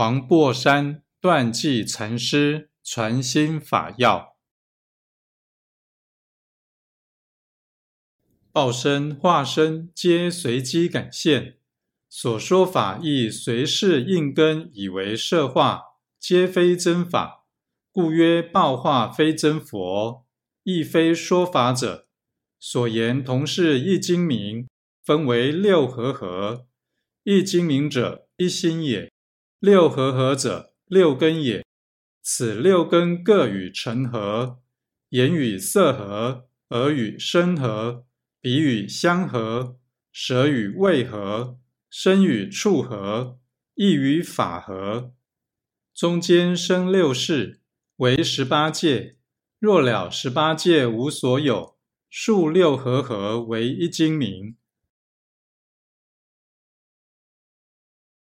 黄檗山断际禅师传心法要：报身化身皆随机感现，所说法亦随事应根以为设化，皆非真法，故曰报化非真佛，亦非说法者。所言同是一精明，分为六合合，一精明者一心也。六合合者，六根也。此六根各与成合，眼与色合，耳与声合，鼻与香合，舌与味合，身与触合，意与法合。中间生六事，为十八界。若了十八界无所有，数六合合为一精明。